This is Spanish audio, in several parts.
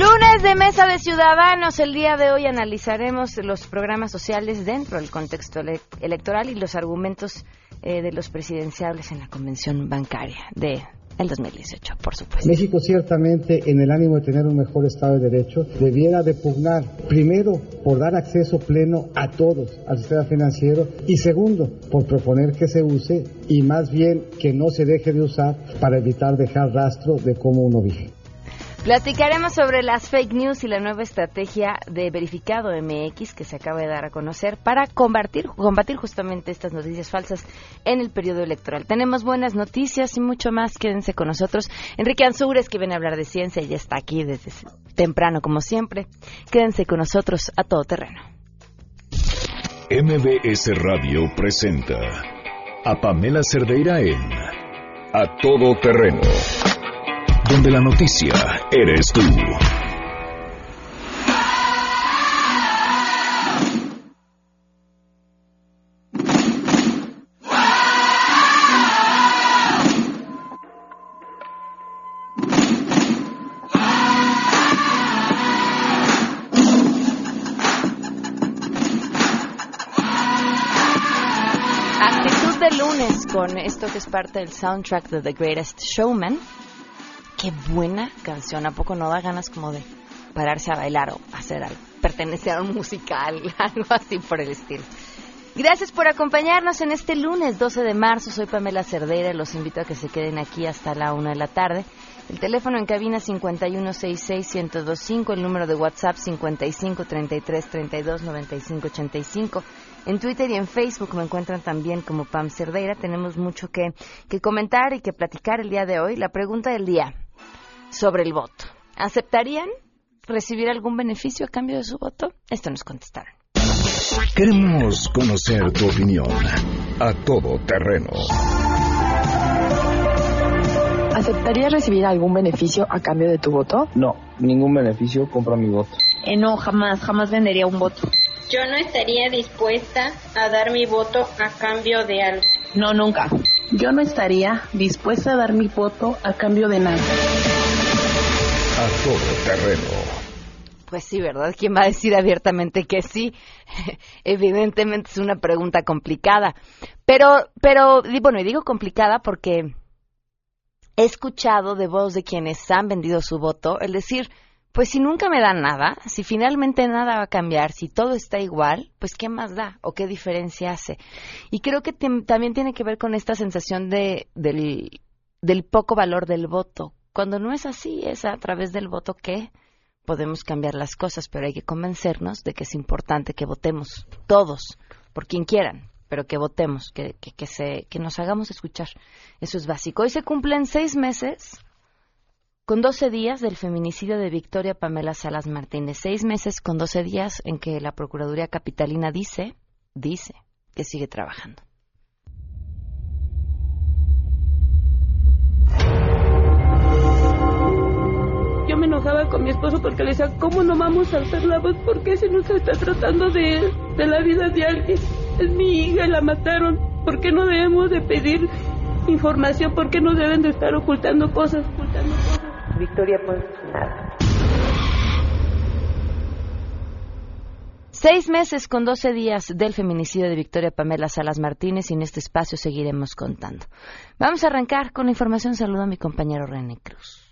Lunes de Mesa de Ciudadanos. El día de hoy analizaremos los programas sociales dentro del contexto electoral y los argumentos eh, de los presidenciables en la convención bancaria de el 2018, por supuesto. México ciertamente, en el ánimo de tener un mejor Estado de Derecho, debiera de pugnar, primero, por dar acceso pleno a todos al sistema financiero y segundo, por proponer que se use y más bien que no se deje de usar para evitar dejar rastro de cómo uno vive. Platicaremos sobre las fake news y la nueva estrategia de verificado MX que se acaba de dar a conocer para combatir, justamente estas noticias falsas en el periodo electoral. Tenemos buenas noticias y mucho más. Quédense con nosotros. Enrique Ansúrez, que viene a hablar de ciencia, ya está aquí desde temprano, como siempre. Quédense con nosotros a todo terreno. MBS Radio presenta a Pamela Cerdeira en A Todo Terreno donde la noticia eres tú. Actitud de lunes con esto que es parte del soundtrack de The Greatest Showman qué buena canción. ¿A poco no da ganas como de pararse a bailar o hacer algo? Pertenecer a un musical, algo así por el estilo. Gracias por acompañarnos en este lunes 12 de marzo. Soy Pamela Cerdeira los invito a que se queden aquí hasta la una de la tarde. El teléfono en cabina 5166-1025, el número de WhatsApp 5533329585. En Twitter y en Facebook me encuentran también como Pam Cerdeira. Tenemos mucho que, que comentar y que platicar el día de hoy. La pregunta del día sobre el voto. ¿Aceptarían recibir algún beneficio a cambio de su voto? Esto nos contestaron. Queremos conocer tu opinión a todo terreno. ¿Aceptarías recibir algún beneficio a cambio de tu voto? No, ningún beneficio, compro mi voto. Eh, no, jamás, jamás vendería un voto. Yo no estaría dispuesta a dar mi voto a cambio de algo. No, nunca. Yo no estaría dispuesta a dar mi voto a cambio de nada. Terreno. Pues sí, ¿verdad? ¿Quién va a decir abiertamente que sí? Evidentemente es una pregunta complicada. Pero, pero, bueno, y digo complicada porque he escuchado de voz de quienes han vendido su voto el decir, pues si nunca me dan nada, si finalmente nada va a cambiar, si todo está igual, pues qué más da o qué diferencia hace. Y creo que también tiene que ver con esta sensación de, del, del poco valor del voto. Cuando no es así, es a través del voto que podemos cambiar las cosas, pero hay que convencernos de que es importante que votemos todos, por quien quieran, pero que votemos, que, que, que, se, que nos hagamos escuchar. Eso es básico. Hoy se cumplen seis meses con 12 días del feminicidio de Victoria Pamela Salas Martínez. Seis meses con 12 días en que la Procuraduría Capitalina dice, dice, que sigue trabajando. Enojaba con mi esposo porque le decía, ¿cómo no vamos a hacer la voz? ¿Por qué se nos está tratando de, de la vida de alguien? Es mi hija, la mataron. ¿Por qué no debemos de pedir información? ¿Por qué no deben de estar ocultando cosas? Ocultando cosas? Victoria pues nada. Seis meses con doce días del feminicidio de Victoria Pamela Salas Martínez y en este espacio seguiremos contando. Vamos a arrancar con la información. Saludo a mi compañero René Cruz.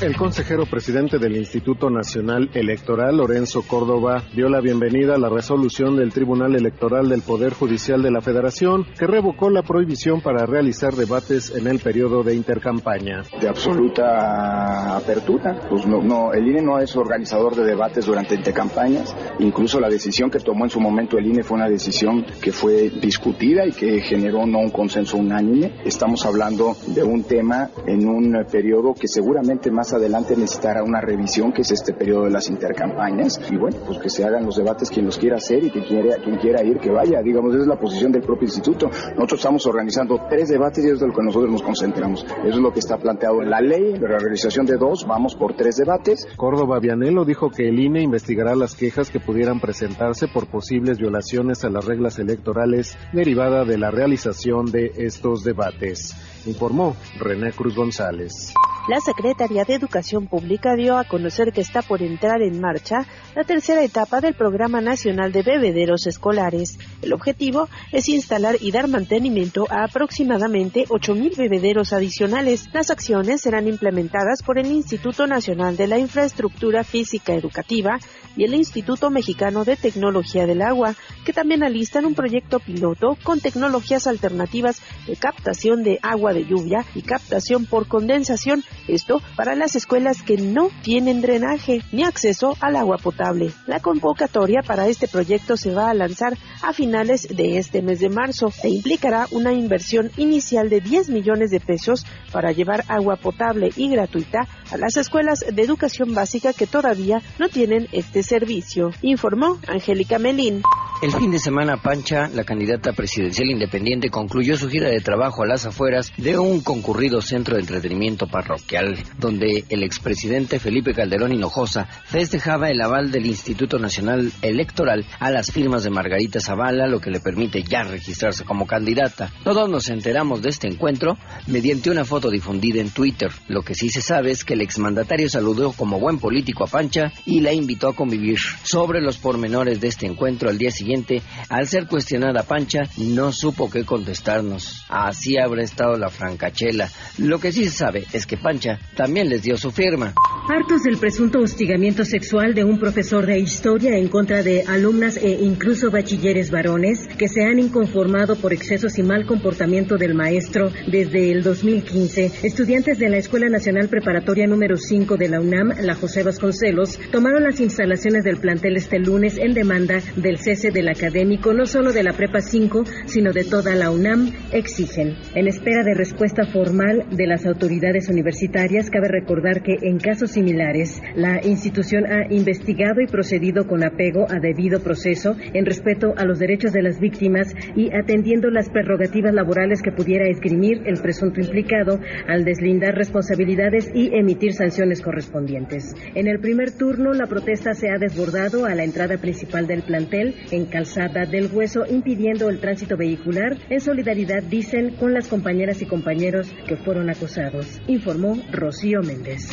El consejero presidente del Instituto Nacional Electoral, Lorenzo Córdoba, dio la bienvenida a la resolución del Tribunal Electoral del Poder Judicial de la Federación, que revocó la prohibición para realizar debates en el periodo de intercampaña. De absoluta apertura, pues no, no, el INE no es organizador de debates durante intercampañas, incluso la decisión que tomó en su momento el INE fue una decisión que fue discutida y que generó no un consenso unánime. Estamos hablando de un tema en un periodo que seguramente más adelante necesitará una revisión, que es este periodo de las intercampañas, y bueno, pues que se hagan los debates quien los quiera hacer y que quiera, quien quiera ir, que vaya, digamos, esa es la posición del propio instituto. Nosotros estamos organizando tres debates y es de lo que nosotros nos concentramos. Eso es lo que está planteado en la ley, la realización de dos, vamos por tres debates. Córdoba Vianelo dijo que el INE investigará las quejas que pudieran presentarse por posibles violaciones a las reglas electorales derivada de la realización de estos debates. Informó René Cruz González. La Secretaría de Educación Pública dio a conocer que está por entrar en marcha la tercera etapa del Programa Nacional de Bebederos Escolares. El objetivo es instalar y dar mantenimiento a aproximadamente 8.000 bebederos adicionales. Las acciones serán implementadas por el Instituto Nacional de la Infraestructura Física Educativa y el Instituto Mexicano de Tecnología del Agua, que también alistan un proyecto piloto con tecnologías alternativas de captación de agua de lluvia y captación por condensación, esto para las escuelas que no tienen drenaje ni acceso al agua potable. La convocatoria para este proyecto se va a lanzar a finales de este mes de marzo e implicará una inversión inicial de 10 millones de pesos para llevar agua potable y gratuita a las escuelas de educación básica que todavía no tienen este servicio, informó Angélica Melín. El fin de semana, Pancha, la candidata presidencial independiente, concluyó su gira de trabajo a las afueras de un concurrido centro de entretenimiento parroquial, donde el expresidente Felipe Calderón Hinojosa festejaba el aval del Instituto Nacional Electoral a las firmas de Margarita Zavala, lo que le permite ya registrarse como candidata. Todos nos enteramos de este encuentro mediante una foto difundida en Twitter. Lo que sí se sabe es que el exmandatario saludó como buen político a Pancha y la invitó a convivir. Sobre los pormenores de este encuentro al día siguiente, al ser cuestionada Pancha, no supo qué contestarnos. Así habrá estado la francachela. Lo que sí se sabe es que Pancha también les dio su firma. Hartos del presunto hostigamiento sexual de un profesor de historia en contra de alumnas e incluso bachilleres varones que se han inconformado por excesos y mal comportamiento del maestro desde el 2015, estudiantes de la Escuela Nacional Preparatoria número 5 de la UNAM, la José Vasconcelos, tomaron las instalaciones del plantel este lunes en demanda del cese del académico, no solo de la Prepa 5, sino de toda la UNAM, exigen. En espera de respuesta formal de las autoridades universitarias, cabe recordar que en casos similares, la institución ha investigado y procedido con apego a debido proceso en respeto a los derechos de las víctimas y atendiendo las prerrogativas laborales que pudiera esgrimir el presunto implicado al deslindar responsabilidades y emitir sanciones correspondientes. En el primer turno, la protesta se ha desbordado a la entrada principal del plantel en calzada del hueso, impidiendo el tránsito vehicular en solidaridad, dicen, con las compañeras y compañeros que fueron acosados, informó Rocío Méndez.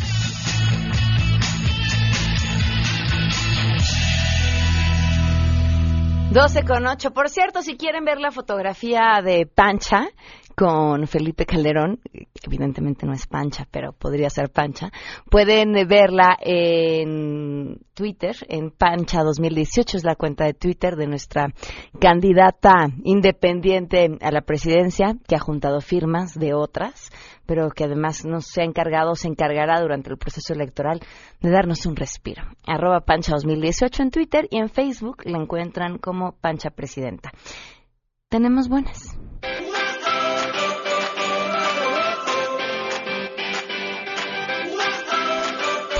12 con 8. Por cierto, si quieren ver la fotografía de Pancha con Felipe Calderón, evidentemente no es Pancha, pero podría ser Pancha, pueden verla en Twitter, en Pancha 2018, es la cuenta de Twitter de nuestra candidata independiente a la presidencia, que ha juntado firmas de otras pero que además nos se ha encargado, se encargará durante el proceso electoral de darnos un respiro. Arroba Pancha 2018 en Twitter y en Facebook la encuentran como Pancha Presidenta. Tenemos buenas.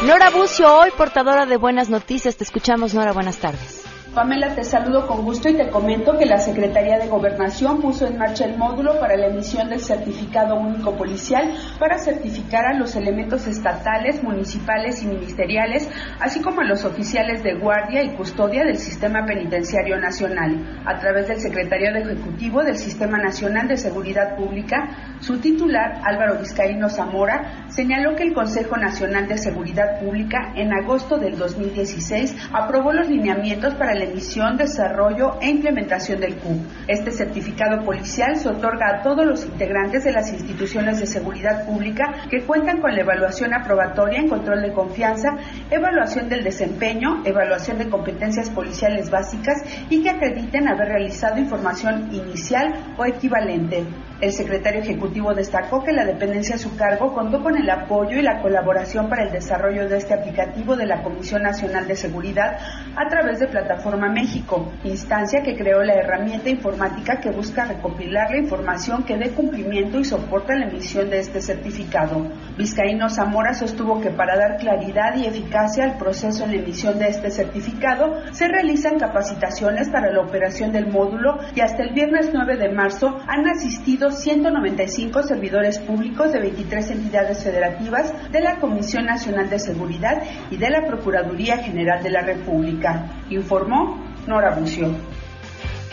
Nora Bucio, hoy portadora de buenas noticias. Te escuchamos, Nora. Buenas tardes. Pamela, te saludo con gusto y te comento que la Secretaría de Gobernación puso en marcha el módulo para la emisión del certificado único policial para certificar a los elementos estatales, municipales y ministeriales, así como a los oficiales de guardia y custodia del Sistema Penitenciario Nacional. A través del Secretario Ejecutivo del Sistema Nacional de Seguridad Pública, su titular, Álvaro Vizcaíno Zamora, señaló que el Consejo Nacional de Seguridad Pública en agosto del 2016 aprobó los lineamientos para la emisión, desarrollo e implementación del CUP. Este certificado policial se otorga a todos los integrantes de las instituciones de seguridad pública que cuentan con la evaluación aprobatoria en control de confianza, evaluación del desempeño, evaluación de competencias policiales básicas y que acrediten haber realizado información inicial o equivalente. El secretario ejecutivo destacó que la dependencia a su cargo contó con el apoyo y la colaboración para el desarrollo de este aplicativo de la Comisión Nacional de Seguridad a través de Plataforma México, instancia que creó la herramienta informática que busca recopilar la información que dé cumplimiento y soporta la emisión de este certificado. Vizcaíno Zamora sostuvo que para dar claridad y eficacia al proceso en la emisión de este certificado se realizan capacitaciones para la operación del módulo y hasta el viernes 9 de marzo han asistido 195 servidores públicos de 23 entidades federativas de la Comisión Nacional de Seguridad y de la Procuraduría General de la República, informó Nora Bucio.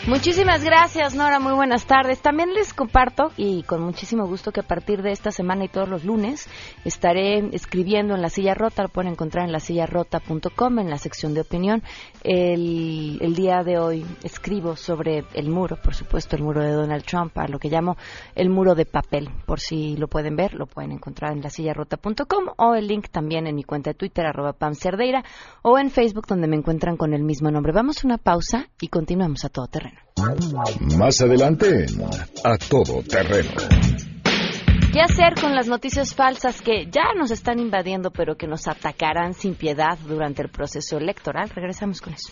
Muchísimas gracias, Nora. Muy buenas tardes. También les comparto, y con muchísimo gusto, que a partir de esta semana y todos los lunes estaré escribiendo en La Silla Rota. Lo pueden encontrar en lasillarota.com, en la sección de opinión. El, día de hoy escribo sobre el muro, por supuesto, el muro de Donald Trump, a lo que llamo el muro de papel. Por si lo pueden ver, lo pueden encontrar en lasillarota.com o el link también en mi cuenta de Twitter, arroba Pam Cerdeira, o en Facebook, donde me encuentran con el mismo nombre. Vamos a una pausa y continuamos a todo terreno. Más adelante A Todo Terreno. ¿Qué hacer con las noticias falsas que ya nos están invadiendo, pero que nos atacarán sin piedad durante el proceso electoral? Regresamos con eso.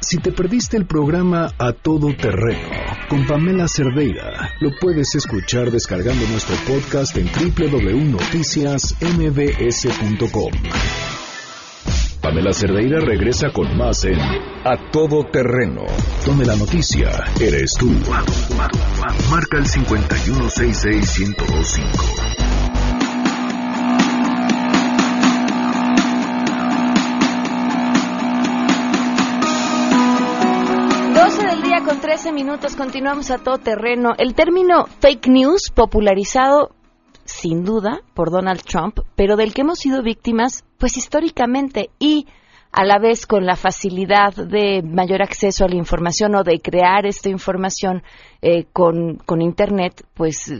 Si te perdiste el programa A Todo Terreno con Pamela Cerdeira, lo puedes escuchar descargando nuestro podcast en www.noticiasmbs.com. Pamela Cerdeira regresa con más en A Todo Terreno, donde la noticia eres tú. Marca el 5166125. del día con 13 minutos, continuamos a todo terreno. El término fake news, popularizado sin duda, por Donald Trump, pero del que hemos sido víctimas, pues históricamente y a la vez con la facilidad de mayor acceso a la información o de crear esta información eh, con, con Internet, pues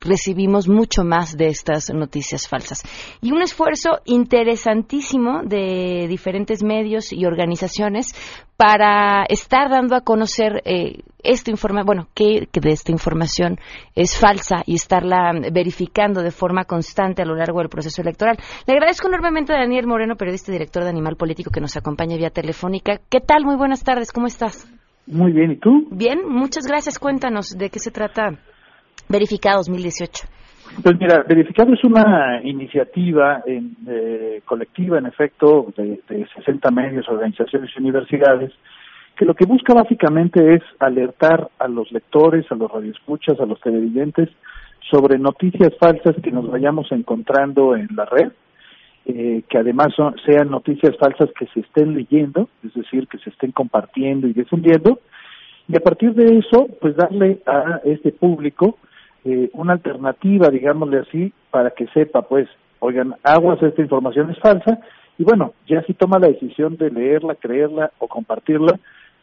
recibimos mucho más de estas noticias falsas. Y un esfuerzo interesantísimo de diferentes medios y organizaciones para estar dando a conocer eh, esta información, bueno, que, de esta información es falsa y estarla verificando de forma constante a lo largo del proceso electoral. Le agradezco enormemente a Daniel Moreno, periodista y director de Animal Político, que nos acompaña vía telefónica. ¿Qué tal? Muy buenas tardes, ¿cómo estás? Muy bien, ¿y tú? Bien, muchas gracias. Cuéntanos de qué se trata Verificado 2018. Pues mira, Verificado es una iniciativa en, eh, colectiva, en efecto, de, de 60 medios, organizaciones y universidades, que lo que busca básicamente es alertar a los lectores, a los radioescuchas, a los televidentes sobre noticias falsas que nos vayamos encontrando en la red, eh, que además son, sean noticias falsas que se estén leyendo, es decir, que se estén compartiendo y difundiendo, y a partir de eso, pues darle a este público eh, una alternativa, digámosle así, para que sepa, pues, oigan, aguas, esta información es falsa, y bueno, ya si toma la decisión de leerla, creerla o compartirla,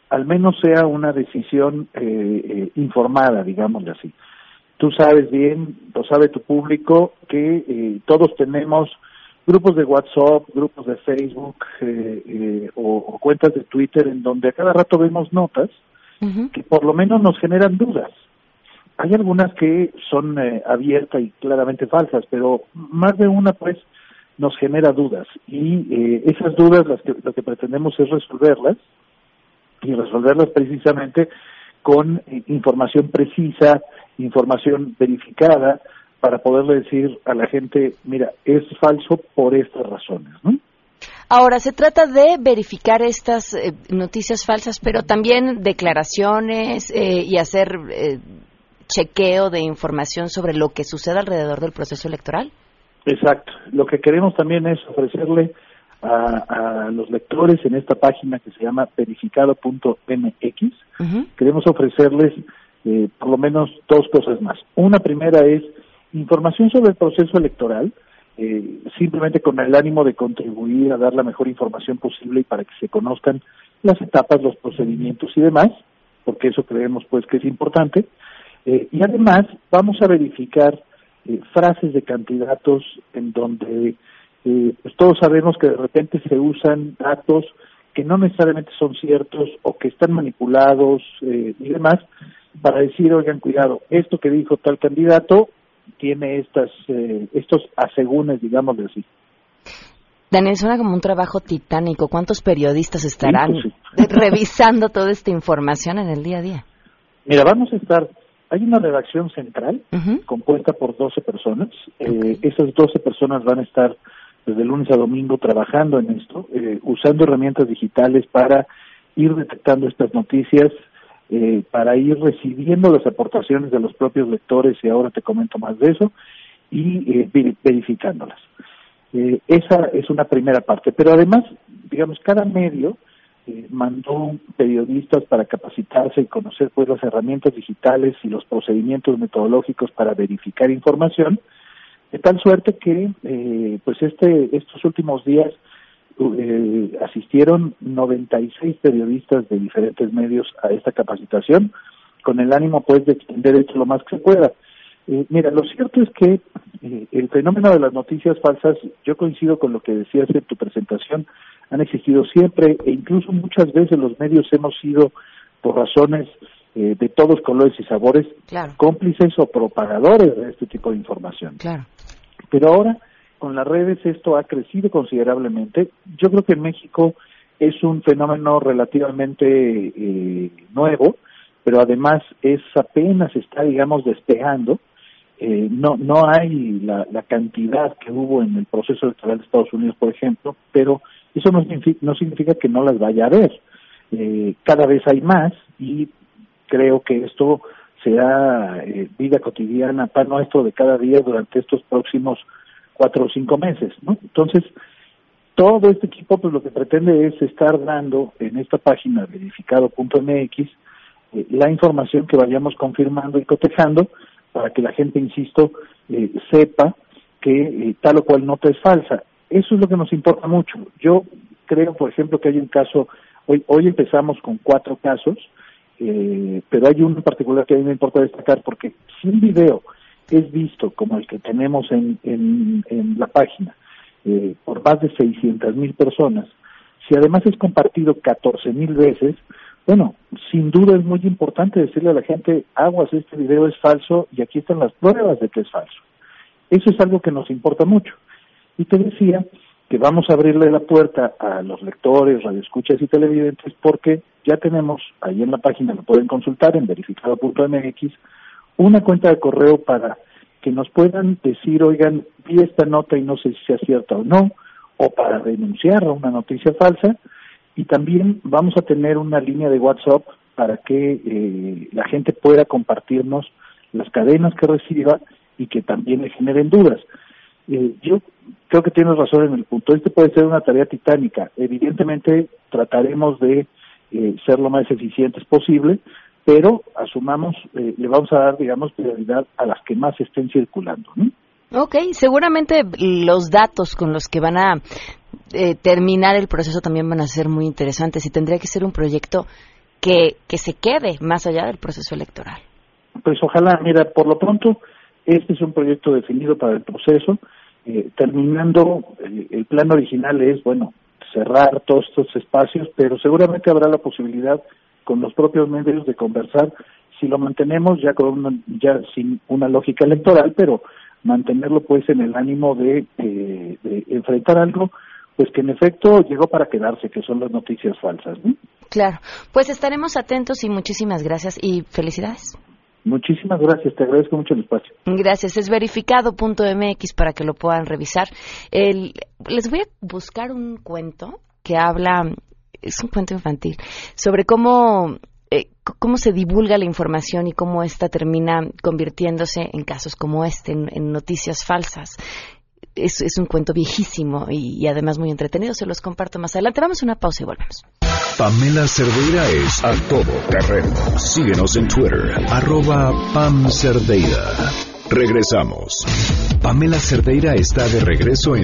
al menos sea una decisión eh, eh, informada, digámosle así. Tú sabes bien, lo sabe tu público, que eh, todos tenemos grupos de WhatsApp, grupos de Facebook o, o, cuentas de Twitter en donde a cada rato vemos notas que por lo menos nos generan dudas. Hay algunas que son eh, abiertas y claramente falsas, pero más de una pues nos genera dudas y eh, esas dudas las que, lo que pretendemos es resolverlas y resolverlas precisamente con eh, información precisa, información verificada para poderle decir a la gente, mira, es falso por estas razones, ¿no? Ahora, se trata de verificar estas eh, noticias falsas, pero también declaraciones eh, y hacer eh, chequeo de información sobre lo que sucede alrededor del proceso electoral. Exacto. Lo que queremos también es ofrecerle a, a los lectores en esta página que se llama verificado.mx, queremos ofrecerles eh, por lo menos dos cosas más. Una primera es información sobre el proceso electoral, eh, simplemente con el ánimo de contribuir a dar la mejor información posible y para que se conozcan las etapas, los procedimientos y demás, porque eso creemos pues que es importante. Eh, y además vamos a verificar eh, frases de candidatos en donde eh, pues todos sabemos que de repente se usan datos que no necesariamente son ciertos o que están manipulados eh, y demás, para decir, oigan, cuidado, esto que dijo tal candidato tiene estas eh, estos asegúnes, digamos así. Daniel, suena como un trabajo titánico. ¿Cuántos periodistas estarán pues revisando toda esta información en el día a día? Mira, vamos a estar, hay una redacción central compuesta por 12 personas. Eh, esas 12 personas van a estar desde lunes a domingo trabajando en esto, eh, usando herramientas digitales para ir detectando estas noticias, eh, para ir recibiendo las aportaciones de los propios lectores, y ahora te comento más de eso, y verificándolas. Eh, esa es una primera parte. Pero además, digamos, cada medio eh, mandó periodistas para capacitarse y conocer pues las herramientas digitales y los procedimientos metodológicos para verificar información, de tal suerte que eh, pues este estos últimos días eh, asistieron 96 periodistas de diferentes medios a esta capacitación con el ánimo pues de extender esto lo más que se pueda. Eh, mira, lo cierto es que eh, el fenómeno de las noticias falsas, yo coincido con lo que decías en tu presentación, han existido siempre e incluso muchas veces los medios hemos sido, por razones eh, de todos colores y sabores, cómplices o propagadores de este tipo de información. Claro. Pero ahora, con las redes, esto ha crecido considerablemente. Yo creo que en México es un fenómeno relativamente nuevo, pero además es apenas está, digamos, despejando eh, no no hay la, la, cantidad que hubo en el proceso electoral de Estados Unidos, por ejemplo, pero eso no significa, no significa que no las vaya a haber. Eh, cada vez hay más y creo que esto será eh, vida cotidiana, pan nuestro de cada día durante estos próximos cuatro o cinco meses, ¿no? Entonces, todo este equipo pues lo que pretende es estar dando en esta página verificado.mx eh, la información que vayamos confirmando y cotejando para que la gente, insisto, eh, sepa que eh, tal o cual nota es falsa. Eso es lo que nos importa mucho. Yo creo, por ejemplo, que hay un caso, hoy, hoy empezamos con cuatro casos, eh, pero hay uno particular que a mí me importa destacar porque si un video es visto como el que tenemos en, en, en la página por más de 600 mil personas, si además es compartido 14 mil veces, bueno, sin duda es muy importante decirle a la gente, aguas, este video es falso y aquí están las pruebas de que es falso. Eso es algo que nos importa mucho. Y te decía que vamos a abrirle la puerta a los lectores, radioescuchas y televidentes porque ya tenemos, ahí en la página lo pueden consultar en verificado.mx, una cuenta de correo para que nos puedan decir, oigan, vi esta nota y no sé si sea cierta o no, o para denunciar una noticia falsa, y también vamos a tener una línea de WhatsApp para que eh, la gente pueda compartirnos las cadenas que reciba y que también le generen dudas. Eh, yo creo que tienes razón en el punto. Este puede ser una tarea titánica. Evidentemente trataremos de eh, ser lo más eficientes posible, pero asumamos, le vamos a dar, digamos, prioridad a las que más estén circulando. ¿no? Ok, seguramente los datos con los que van a eh, terminar el proceso también van a ser muy interesantes y tendría que ser un proyecto que, que se quede más allá del proceso electoral. Pues ojalá, mira, por lo pronto, este es un proyecto definido para el proceso. Eh, terminando, eh, el plan original es, bueno, cerrar todos estos espacios, pero seguramente habrá la posibilidad con los propios medios de conversar si lo mantenemos ya con ya sin una lógica electoral, pero mantenerlo pues en el ánimo de, eh, de enfrentar algo pues que en efecto llegó para quedarse, que son las noticias falsas. Claro, pues estaremos atentos y muchísimas gracias y felicidades. Muchísimas gracias, te agradezco mucho el espacio. Gracias, es verificado.mx para que lo puedan revisar. El, les voy a buscar un cuento que habla, es un cuento infantil, sobre cómo eh, cómo se divulga la información y cómo ésta termina convirtiéndose en casos como este, en, noticias falsas. Es, un cuento viejísimo y, y, además muy entretenido. Se los comparto más adelante. Vamos a una pausa y volvemos. Pamela Cerdeira es a todo terreno. Síguenos en Twitter, arroba Pam Cerdeira. Regresamos. Pamela Cerdeira está de regreso en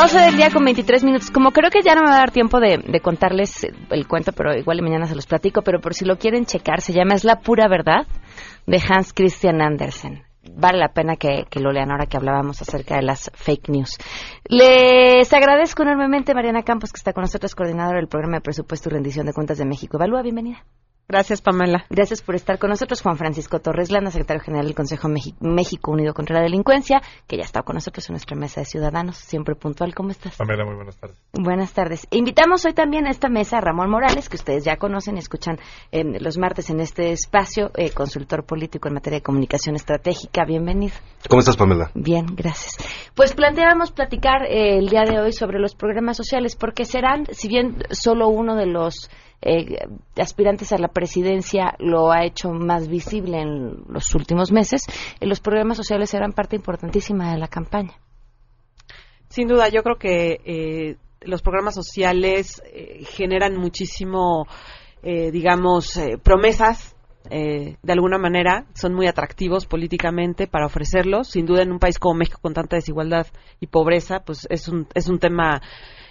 12 del día con 23 minutos. Como creo que ya no me va a dar tiempo de, de contarles el cuento, pero igual y mañana se los platico, pero por si lo quieren checar, se llama Es la pura verdad de Hans Christian Andersen. Vale la pena que, que lo lean ahora que hablábamos acerca de las fake news. Les agradezco enormemente, Mariana Campos, que está con nosotros, coordinadora del programa de presupuesto y rendición de cuentas de México. Evalúa, bienvenida. Gracias, Pamela. Gracias por estar con nosotros. Juan Francisco Torres Landa, secretario general del Consejo México Unido contra la Delincuencia, que ya está con nosotros en nuestra mesa de ciudadanos, siempre puntual. ¿Cómo estás? Pamela, muy buenas tardes. Buenas tardes. Invitamos hoy también a esta mesa a Ramón Morales, que ustedes ya conocen y escuchan eh, los martes en este espacio, eh, consultor político en materia de comunicación estratégica. Bienvenido. ¿Cómo estás, Pamela? Bien, gracias. Pues planteábamos platicar eh, el día de hoy sobre los programas sociales, porque serán, si bien solo uno de los eh, aspirantes a la presidencia lo ha hecho más visible en los últimos meses, eh, los programas sociales eran parte importantísima de la campaña. Sin duda, yo creo que eh, los programas sociales eh, generan muchísimo, digamos, promesas. de alguna manera son muy atractivos políticamente para ofrecerlos. Sin duda, en un país como México con tanta desigualdad y pobreza, pues es un, es un tema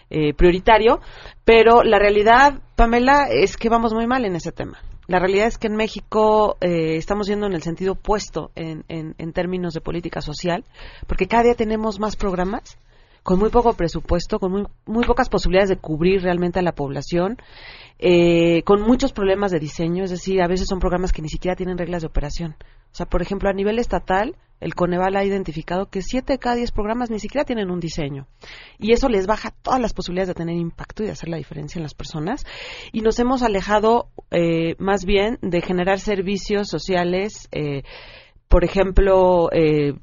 eh, prioritario, pero la realidad, Pamela, es que vamos muy mal en ese tema. La realidad es que en México eh, estamos yendo en el sentido opuesto en, en, en términos de política social, porque cada día tenemos más programas con muy poco presupuesto, con muy, muy pocas posibilidades de cubrir realmente a la población, eh, con muchos problemas de diseño, es decir, a veces son programas que ni siquiera tienen reglas de operación. O sea, por ejemplo, a nivel estatal, el Coneval ha identificado que 7 de cada 10 programas ni siquiera tienen un diseño. Y eso les baja todas las posibilidades de tener impacto y de hacer la diferencia en las personas. Y nos hemos alejado eh, más bien de generar servicios sociales, eh, por ejemplo, eh,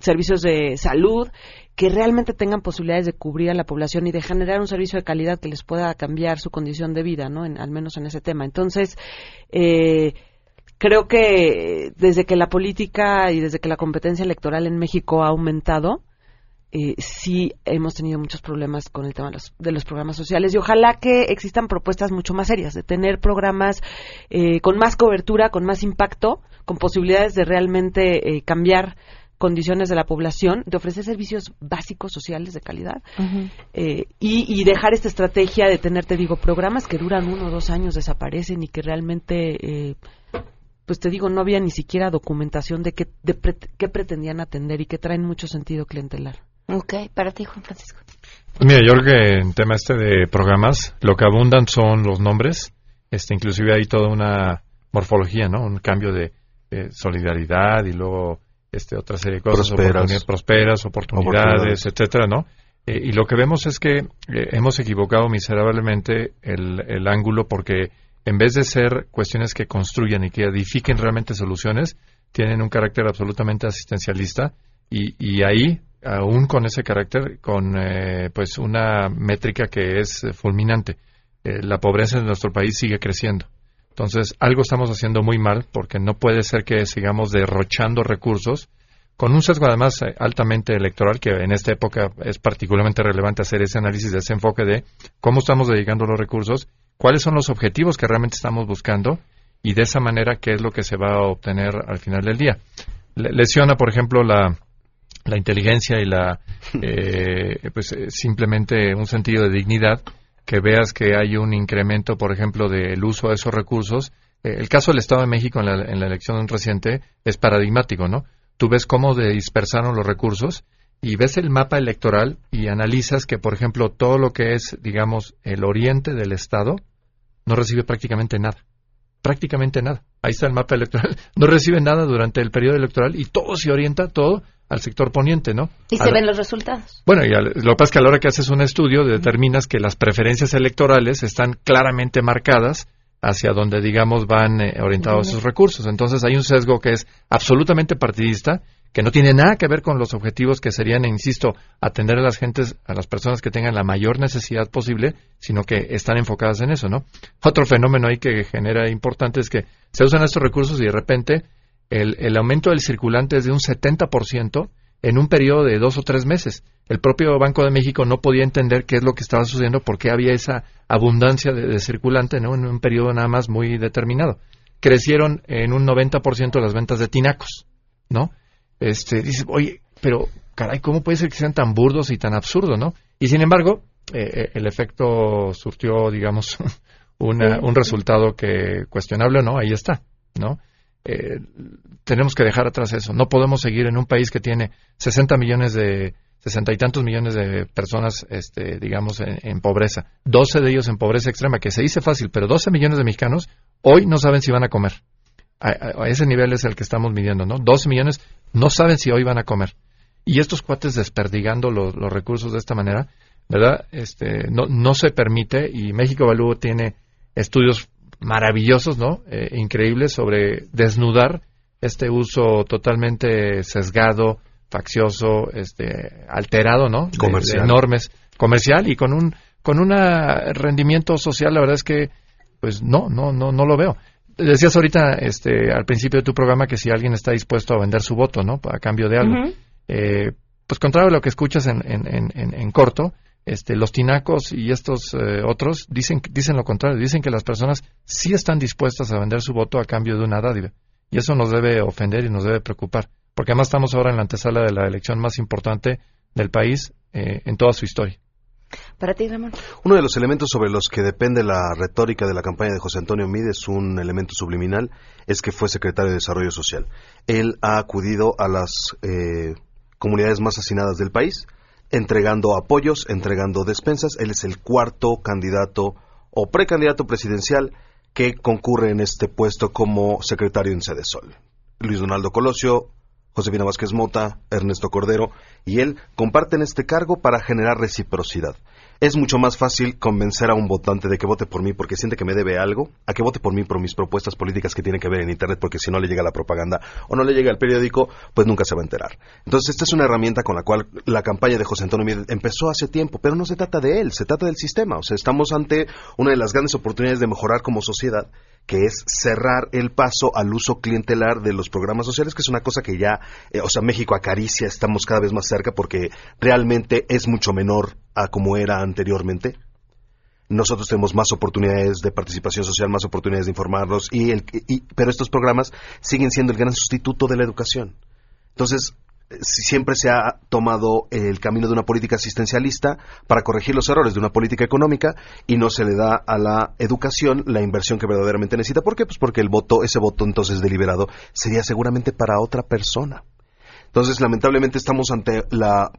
servicios de salud que realmente tengan posibilidades de cubrir a la población y de generar un servicio de calidad que les pueda cambiar su condición de vida, ¿no? En, al menos en ese tema. Entonces, eh, creo que desde que la política y desde que la competencia electoral en México ha aumentado, eh, sí hemos tenido muchos problemas con el tema de los, de los, programas sociales y ojalá que existan propuestas mucho más serias, de tener programas eh, con más cobertura, con más impacto, con posibilidades de realmente eh, cambiar condiciones de la población, de ofrecer servicios básicos sociales de calidad uh -huh. eh, y, y, dejar esta estrategia de tener, te digo, programas que duran uno o dos años, desaparecen y que realmente, eh, pues te digo, no había ni siquiera documentación de qué, de pre qué pretendían atender y que traen mucho sentido clientelar. Ok, para ti, Juan Francisco. Pues mira, yo creo que en tema este de programas, lo que abundan son los nombres, este, inclusive hay toda una morfología, ¿no? Un cambio de, de solidaridad y luego este, otra serie de cosas, prosperas, oportunidades, prosperas, oportunidades, oportunidades. etcétera, ¿no? Eh, y lo que vemos es que eh, hemos equivocado miserablemente el, el, ángulo porque en vez de ser cuestiones que construyan y que edifiquen realmente soluciones, tienen un carácter absolutamente asistencialista y, y ahí, aún con ese carácter, con eh, pues una métrica que es fulminante. Eh, la pobreza en nuestro país sigue creciendo. Entonces, algo estamos haciendo muy mal porque no puede ser que sigamos derrochando recursos con un sesgo además eh, altamente electoral que en esta época es particularmente relevante hacer ese análisis, ese enfoque de cómo estamos dedicando los recursos, cuáles son los objetivos que realmente estamos buscando y de esa manera qué es lo que se va a obtener al final del día. Lesiona, por ejemplo, la, la inteligencia y la eh, pues eh, simplemente un sentido de dignidad que veas que hay un incremento, por ejemplo, del uso de esos recursos. Eh, el caso del Estado de México en la, en la, elección reciente es paradigmático, ¿no? Tú ves cómo dispersaron los recursos y ves el mapa electoral y analizas que, por ejemplo, todo lo que es, digamos, el oriente del Estado no recibe prácticamente nada. Prácticamente nada. Ahí está el mapa electoral. No recibe nada durante el periodo electoral y todo se orienta, todo al sector poniente, ¿no? Y se ven los resultados. Bueno, y al, lo que pasa es que a la hora que haces un estudio determinas que las preferencias electorales están claramente marcadas hacia donde, digamos, van eh, orientados esos recursos. Entonces hay un sesgo que es absolutamente partidista, que no tiene nada que ver con los objetivos que serían, insisto, atender a las gentes, a las personas que tengan la mayor necesidad posible, sino que están enfocadas en eso, ¿no? Otro fenómeno ahí que genera importante es que se usan estos recursos y de repente el, el aumento del circulante es de un 70% en un periodo de dos o tres meses. El propio Banco de México no podía entender qué es lo que estaba sucediendo, por qué había esa abundancia de, de circulante ¿no? en un periodo nada más muy determinado. Crecieron en un 90% las ventas de tinacos, ¿no? Este, dice, oye, pero caray, ¿cómo puede ser que sean tan burdos y tan absurdos, no? Y sin embargo, eh, el efecto surtió, digamos, una, un resultado que cuestionable o no, ahí está, ¿no? Eh, tenemos que dejar atrás eso. No podemos seguir en un país que tiene 60 millones de, sesenta y tantos millones de personas, este, digamos, en, pobreza. 12 de ellos en pobreza extrema, que se dice fácil, pero 12 millones de mexicanos hoy no saben si van a comer. A, ese nivel es el que estamos midiendo, ¿no? 12 millones no saben si hoy van a comer. Y estos cuates desperdigando los, los recursos de esta manera, ¿verdad? Este, no, no se permite y México Evalúo tiene estudios maravillosos, ¿no? Eh, increíbles sobre desnudar este uso totalmente sesgado, faccioso, este, alterado, ¿no? Comercial. enormes, comercial y con un con un rendimiento social, la verdad es que pues no, no, no, no lo veo. Decías ahorita, este, al principio de tu programa que si alguien está dispuesto a vender su voto, ¿no? A cambio de algo. eh, pues contrario a lo que escuchas en, en, en, en corto, este, los tinacos y estos eh, otros dicen, dicen lo contrario, dicen que las personas sí están dispuestas a vender su voto a cambio de una dádiva. Y eso nos debe ofender y nos debe preocupar, porque además estamos ahora en la antesala de la elección más importante del país eh, en toda su historia. Para ti, Ramón. Uno de los elementos sobre los que depende la retórica de la campaña de José Antonio Mide es un elemento subliminal, es que fue secretario de Desarrollo Social. Él ha acudido a las eh, comunidades más hacinadas del país, entregando apoyos, entregando despensas. Él es el cuarto candidato o precandidato presidencial que concurre en este puesto como secretario en Sede Sol. Luis Donaldo Colosio, Josefina Vázquez Mota, Ernesto Cordero y él comparten este cargo para generar reciprocidad es mucho más fácil convencer a un votante de que vote por mí porque siente que me debe algo, a que vote por mí por mis propuestas políticas que tienen que ver en Internet, porque si no le llega la propaganda o no le llega el periódico, pues nunca se va a enterar. Entonces, esta es una herramienta con la cual la campaña de José Antonio Miedes empezó hace tiempo, pero no se trata de él, se trata del sistema. O sea, estamos ante una de las grandes oportunidades de mejorar como sociedad que es cerrar el paso al uso clientelar de los programas sociales, que es una cosa que ya, eh, o sea, México acaricia, estamos cada vez más cerca porque realmente es mucho menor a como era anteriormente. Nosotros tenemos más oportunidades de participación social, más oportunidades de informarnos, y, el, pero estos programas siguen siendo el gran sustituto de la educación. Entonces, siempre se ha tomado el camino de una política asistencialista para corregir los errores de una política económica y no se le da a la educación la inversión que verdaderamente necesita. ¿Por qué? Pues porque el voto, ese voto entonces deliberado, sería seguramente para otra persona. Entonces, lamentablemente estamos ante la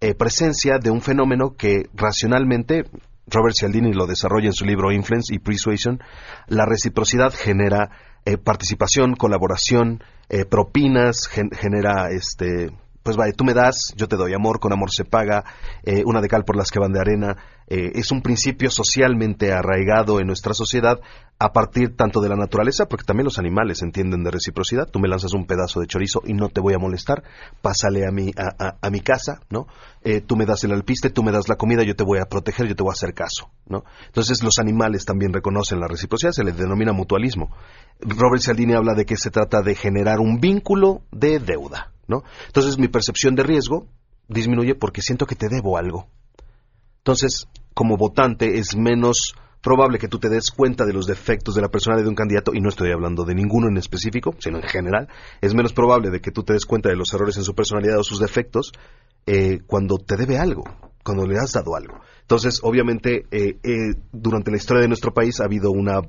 eh, presencia de un fenómeno que racionalmente Robert Cialdini lo desarrolla en su libro Influence y Persuasion, la reciprocidad genera eh, participación, colaboración, eh, propinas, genera este pues vaya, tú me das, yo te doy amor, con amor se paga, eh, una de cal por las que van de arena, eh, es un principio socialmente arraigado en nuestra sociedad a partir tanto de la naturaleza, porque también los animales entienden de reciprocidad, tú me lanzas un pedazo de chorizo y no te voy a molestar, pásale a mi, a, mi casa, ¿no? Eh, tú me das el alpiste, tú me das la comida, yo te voy a proteger, yo te voy a hacer caso, ¿no? Entonces los animales también reconocen la reciprocidad, se les denomina mutualismo. Robert Cialdini habla de que se trata de generar un vínculo de deuda, entonces mi percepción de riesgo disminuye porque siento que te debo algo. Entonces, como votante es menos probable que tú te des cuenta de los defectos de la personalidad de un candidato, y no estoy hablando de ninguno en específico, sino en general, es menos probable de que tú te des cuenta de los errores en su personalidad o sus defectos eh, cuando te debe algo, cuando le has dado algo. Entonces, obviamente, eh, eh, durante la historia de nuestro país ha habido una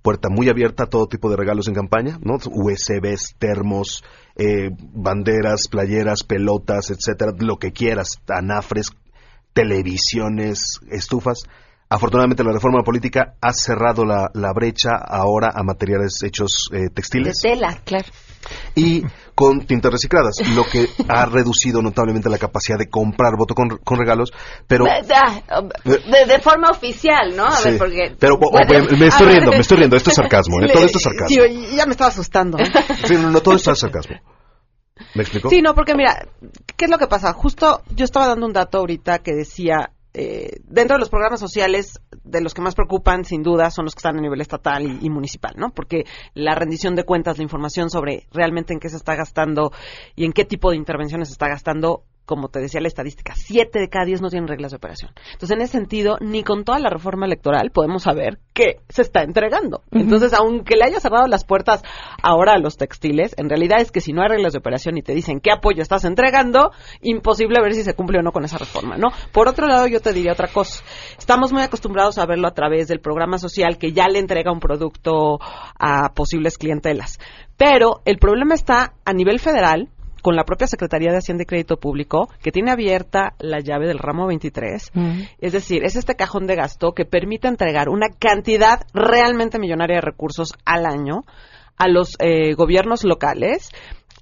puerta muy abierta a todo tipo de regalos en campaña, ¿no? USBs, termos, eh, banderas, playeras, pelotas, etcétera, lo que quieras, anafres, televisiones, estufas. Afortunadamente la reforma política ha cerrado la, brecha ahora a materiales hechos eh, textiles. De tela, claro y con tintas recicladas, lo que ha reducido notablemente la capacidad de comprar voto con, regalos, pero... De, forma oficial, ¿no? A ver, porque... Pero me estoy riendo, me estoy riendo, esto es sarcasmo, ¿eh? todo esto es sarcasmo. Sí, ya me estaba asustando. Sí, no, todo esto es sarcasmo. ¿Me explico? Sí, no, porque mira, ¿qué es lo que pasa? Justo yo estaba dando un dato ahorita que decía eh, dentro de los programas sociales, de los que más preocupan, sin duda, son los que están a nivel estatal y, municipal, ¿no? Porque la rendición de cuentas, la información sobre realmente en qué se está gastando y en qué tipo de intervenciones se está gastando, como te decía la estadística, siete de cada diez no tienen reglas de operación. Entonces, en ese sentido, ni con toda la reforma electoral podemos saber qué se está entregando. Entonces, aunque le haya cerrado las puertas ahora a los textiles, en realidad es que si no hay reglas de operación y te dicen qué apoyo estás entregando, imposible ver si se cumple o no con esa reforma, ¿no? Por otro lado, yo te diría otra cosa. Estamos muy acostumbrados a verlo a través del programa social que ya le entrega un producto a posibles clientelas. Pero el problema está a nivel federal, con la propia Secretaría de Hacienda y Crédito Público, que tiene abierta la llave del ramo 23. Es decir, es este cajón de gasto que permite entregar una cantidad realmente millonaria de recursos al año a los eh, gobiernos locales.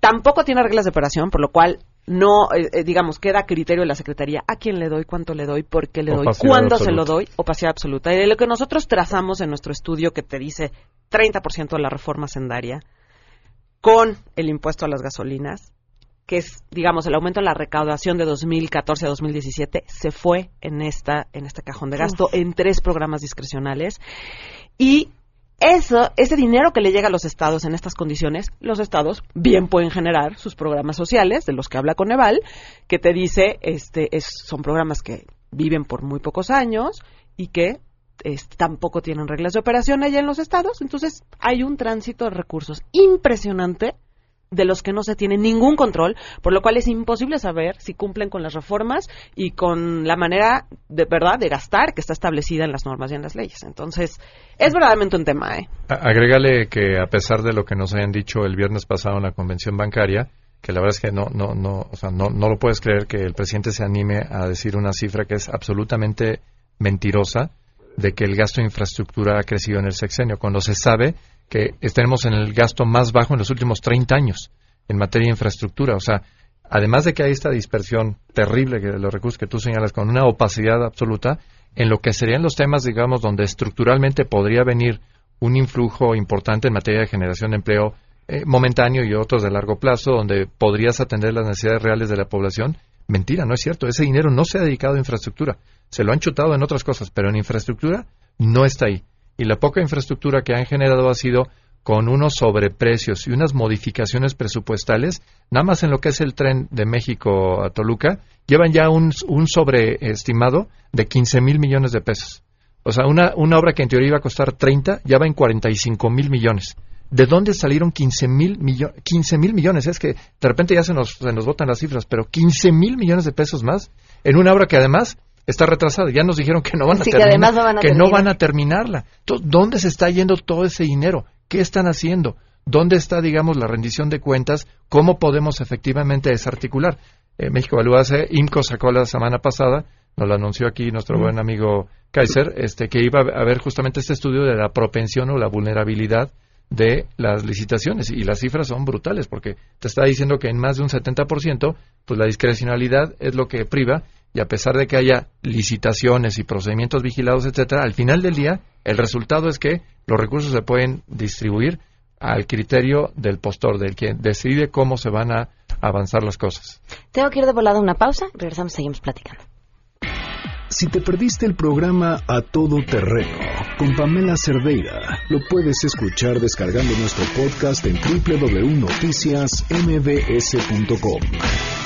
Tampoco tiene reglas de operación, por lo cual no, eh, eh, digamos, queda a criterio de la Secretaría a quién le doy, cuánto le doy, por qué le doy, cuándo se lo doy, opacidad absoluta. Y de lo que nosotros trazamos en nuestro estudio que te dice 30% de la reforma sendaria, con el impuesto a las gasolinas, que es, digamos, el aumento en la recaudación de 2014 a 2017, se fue en esta en este cajón de gasto en tres programas discrecionales y eso, ese dinero que le llega a los estados en estas condiciones, los estados bien pueden generar sus programas sociales, de los que habla Coneval, que te dice, este, es, son programas que viven por muy pocos años y que tampoco tienen reglas de operación allá en los estados. Entonces, hay un tránsito de recursos impresionante de los que no se tiene ningún control, por lo cual es imposible saber si cumplen con las reformas y con la manera de verdad de gastar que está establecida en las normas y en las leyes. Entonces, es verdaderamente un tema. ¿eh? Agrégale que a pesar de lo que nos hayan dicho el viernes pasado en la convención bancaria, que la verdad es que no, no, no, o sea, no, no lo puedes creer que el presidente se anime a decir una cifra que es absolutamente mentirosa de que el gasto de infraestructura ha crecido en el sexenio, cuando se sabe que estemos en el gasto más bajo en los últimos 30 años en materia de infraestructura. O sea, además de que hay esta dispersión terrible de los recursos que tú señalas con una opacidad absoluta, en lo que serían los temas, digamos, donde estructuralmente podría venir un influjo importante en materia de generación de empleo eh, momentáneo y otros de largo plazo, donde podrías atender las necesidades reales de la población. Mentira, no es cierto. Ese dinero no se ha dedicado a infraestructura. Se lo han chutado en otras cosas, pero en infraestructura no está ahí y la poca infraestructura que han generado ha sido con unos sobreprecios y unas modificaciones presupuestales, nada más en lo que es el tren de México a Toluca, llevan ya un, sobreestimado de 15 mil millones de pesos. O sea, una, obra que en teoría iba a costar 30, ya va en 45 mil millones. ¿De dónde salieron 15 mil millones? 15 mil millones, es que de repente ya se nos, se nos botan las cifras, pero 15 mil millones de pesos más en una obra que además está retrasada. Ya nos dijeron que no van a, terminar, que, no van a terminarla. Entonces, ¿dónde se está yendo todo ese dinero? ¿Qué están haciendo? ¿Dónde está, digamos, la rendición de cuentas? ¿Cómo podemos efectivamente desarticular? Eh, México Evalúa hace, IMCO sacó la semana pasada, nos lo anunció aquí nuestro buen amigo Kaiser, este, que iba a haber justamente este estudio de la propensión o la vulnerabilidad de las licitaciones y las cifras son brutales porque te está diciendo que en más de un 70% pues la discrecionalidad es lo que priva y a pesar de que haya licitaciones y procedimientos vigilados, etcétera, al final del día el resultado es que los recursos se pueden distribuir al criterio del postor, del que decide cómo se van a avanzar las cosas. Tengo que ir de volada una pausa, regresamos, seguimos platicando. Si te perdiste el programa A Todo Terreno con Pamela Cerdeira, lo puedes escuchar descargando nuestro podcast en www.noticiasmbs.com.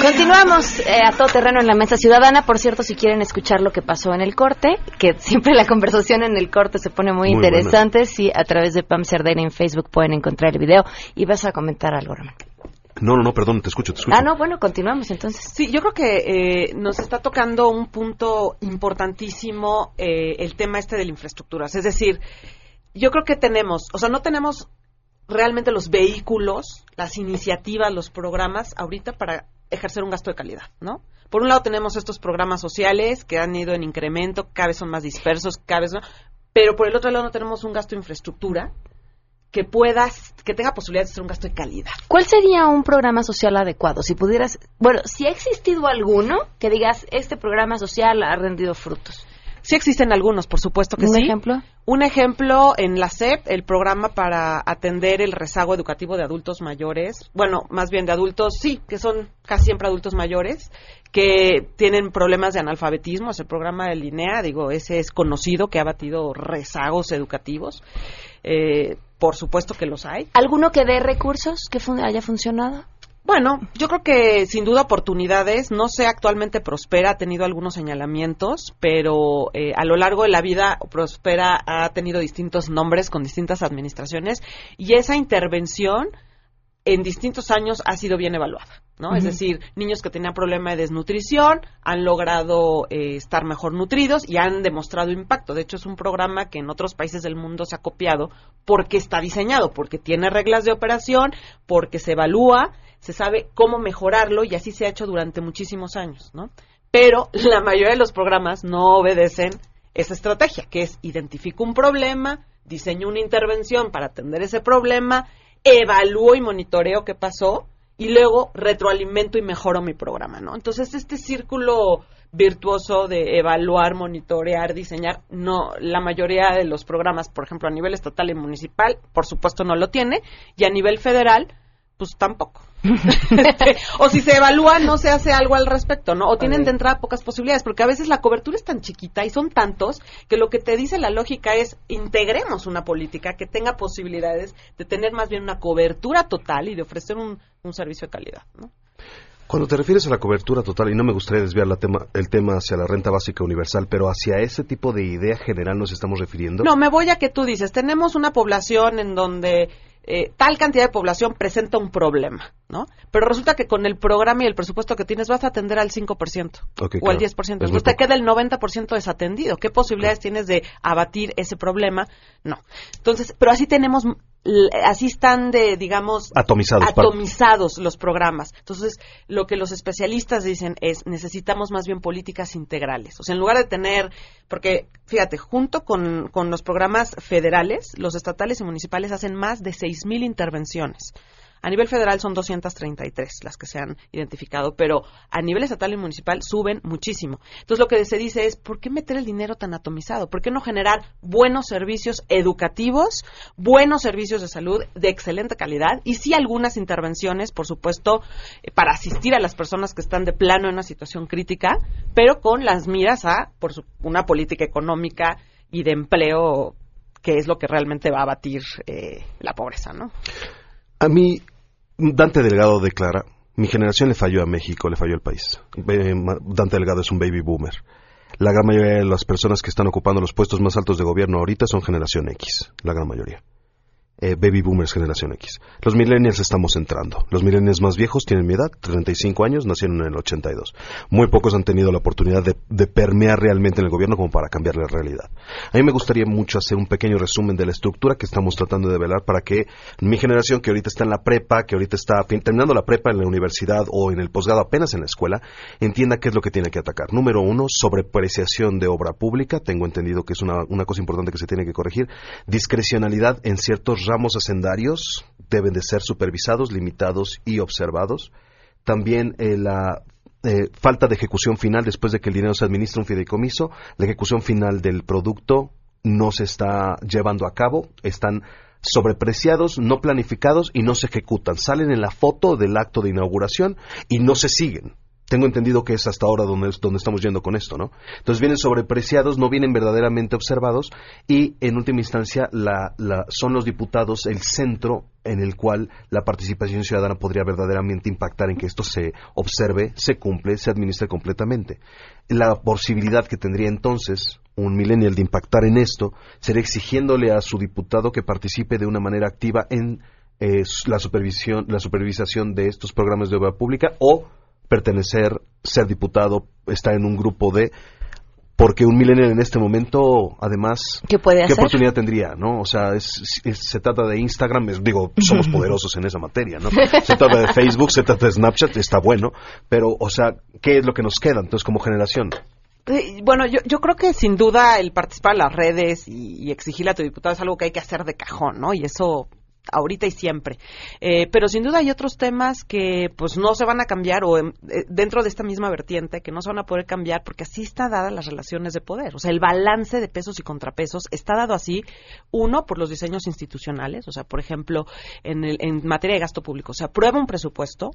Continuamos eh, a todo terreno en la mesa ciudadana. Por cierto, si quieren escuchar lo que pasó en el corte, que siempre la conversación en el corte se pone muy, interesante, si a través de Pam Cerdena en Facebook pueden encontrar el video. Y vas a comentar algo, Román. No, no, no, perdón, te escucho, te escucho. Ah, no, bueno, continuamos entonces. Sí, yo creo que eh, nos está tocando un punto importantísimo eh, el tema este de la infraestructura. Es decir, yo creo que tenemos, o sea, no tenemos realmente los vehículos, las iniciativas, los programas ahorita para ejercer un gasto de calidad, ¿no? Por un lado tenemos estos programas sociales que han ido en incremento, cada vez son más dispersos, cada vez pero por el otro lado no tenemos un gasto de infraestructura que puedas, que tenga posibilidad de ser un gasto de calidad. ¿Cuál sería un programa social adecuado? Si pudieras, bueno, si ha existido alguno que digas, este programa social ha rendido frutos. Sí existen algunos, por supuesto que ¿Un sí. ejemplo? Un ejemplo en la SEP, el programa para atender el rezago educativo de adultos mayores, bueno, más bien de adultos, sí, que son casi siempre adultos mayores, que tienen problemas de analfabetismo, es el programa de Linea, digo, ese es conocido, que ha batido rezagos educativos. Eh, por supuesto que los hay. ¿Alguno que dé recursos que fun haya funcionado? Bueno, yo creo que sin duda oportunidades, no sé, actualmente Prospera ha tenido algunos señalamientos, pero eh, a lo largo de la vida Prospera ha tenido distintos nombres con distintas administraciones y esa intervención en distintos años ha sido bien evaluada, ¿no? Es decir, niños que tenían problema de desnutrición han logrado eh, estar mejor nutridos y han demostrado impacto. De hecho, es un programa que en otros países del mundo se ha copiado porque está diseñado, porque tiene reglas de operación, porque se evalúa, se sabe cómo mejorarlo y así se ha hecho durante muchísimos años, ¿no? Pero la mayoría de los programas no obedecen esa estrategia, que es identifico un problema, diseño una intervención para atender ese problema, evalúo y monitoreo qué pasó y luego retroalimento y mejoro mi programa, ¿no? Entonces, este círculo virtuoso de evaluar, monitorear, diseñar, no, la mayoría de los programas, por ejemplo, a nivel estatal y municipal, por supuesto no lo tiene, y a nivel federal, pues tampoco. Este, o si se evalúa, no se hace algo al respecto, ¿no? O tienen de entrada pocas posibilidades, porque a veces la cobertura es tan chiquita y son tantos que lo que te dice la lógica es integremos una política que tenga posibilidades de tener más bien una cobertura total y de ofrecer un, un servicio de calidad, ¿no? Cuando te refieres a la cobertura total, y no me gustaría desviar la tema, el tema hacia la renta básica universal, pero hacia ese tipo de idea general nos estamos refiriendo. No, me voy a que tú dices, tenemos una población en donde eh, tal cantidad de población presenta un problema, ¿no? Pero resulta que con el programa y el presupuesto que tienes vas a atender al 5% Ok, o al claro. 10%. Es muy Entonces te queda el 90% desatendido. ¿Qué posibilidades tienes de abatir ese problema? No. Entonces, pero así tenemos, así están de, digamos, Atomizados, para- los programas. Entonces, lo que los especialistas dicen es necesitamos más bien políticas integrales. O sea, en lugar de tener, porque fíjate, junto con, con los programas federales, los estatales y municipales hacen más de 6.000 intervenciones. A nivel federal son 233 las que se han identificado, pero a nivel estatal y municipal suben muchísimo. Entonces lo que se dice es, ¿por qué meter el dinero tan atomizado? ¿Por qué no generar buenos servicios educativos, buenos servicios de salud de excelente calidad y sí algunas intervenciones, por supuesto, eh, para asistir a las personas que están de plano en una situación crítica, pero con las miras a por su- una política económica y de empleo que es lo que realmente va a abatir eh, la pobreza, ¿no? A mí, Dante Delgado declara, mi generación le falló a México, le falló al país. Dante Delgado es un baby boomer. La gran mayoría de las personas que están ocupando los puestos más altos de gobierno ahorita son generación X, la gran mayoría. Eh, baby boomers generación X. Los millennials estamos entrando. Los millennials más viejos tienen mi edad, 35 años, nacieron en el 82. Muy pocos han tenido la oportunidad de, permear realmente en el gobierno como para cambiar la realidad. A mí me gustaría mucho hacer un pequeño resumen de la estructura que estamos tratando de velar para que mi generación, que ahorita está en la prepa, que ahorita está terminando la prepa en la universidad o en el posgrado apenas en la escuela, entienda qué es lo que tiene que atacar. Número uno, sobrepreciación de obra pública. Tengo entendido que es una, una cosa importante que se tiene que corregir. Discrecionalidad en ciertos ramos hacendarios deben de ser supervisados, limitados y observados. También eh, la eh, falta de ejecución final después de que el dinero se administra un fideicomiso, la ejecución final del producto no se está llevando a cabo, están sobrepreciados, no planificados y no se ejecutan. Salen en la foto del acto de inauguración y no se siguen. Tengo entendido que es hasta ahora donde, donde estamos yendo con esto, ¿no? Entonces vienen sobrepreciados, no vienen verdaderamente observados y en última instancia la, la- son los diputados el centro en el cual la participación ciudadana podría verdaderamente impactar en que esto se observe, se cumple, se administre completamente. La posibilidad que tendría entonces un millennial de impactar en esto sería exigiéndole a su diputado que participe de una manera activa en eh, la supervisión, la supervisación de estos programas de obra pública o pertenecer, ser diputado, estar en un grupo de porque un millennial en este momento, además, ¿Qué puede hacer? oportunidad tendría, no? O sea, es- es- se trata de Instagram, es- digo, somos poderosos en esa materia, ¿no? Se trata de Facebook, se trata de Snapchat, está bueno, pero, o sea, ¿qué es lo que nos queda entonces como generación? Eh, Bueno, yo, yo creo que sin duda el participar en las redes y, y exigirle a tu diputado es algo que hay que hacer de cajón, ¿no? Y eso ahorita y siempre. Eh, pero sin duda hay otros temas que pues no se van a cambiar o eh, dentro de esta misma vertiente que no se van a poder cambiar porque así está dada las relaciones de poder. O sea, el balance de pesos y contrapesos está dado así, uno, por los diseños institucionales, o sea, por ejemplo, en, el, en materia de gasto público, se aprueba un presupuesto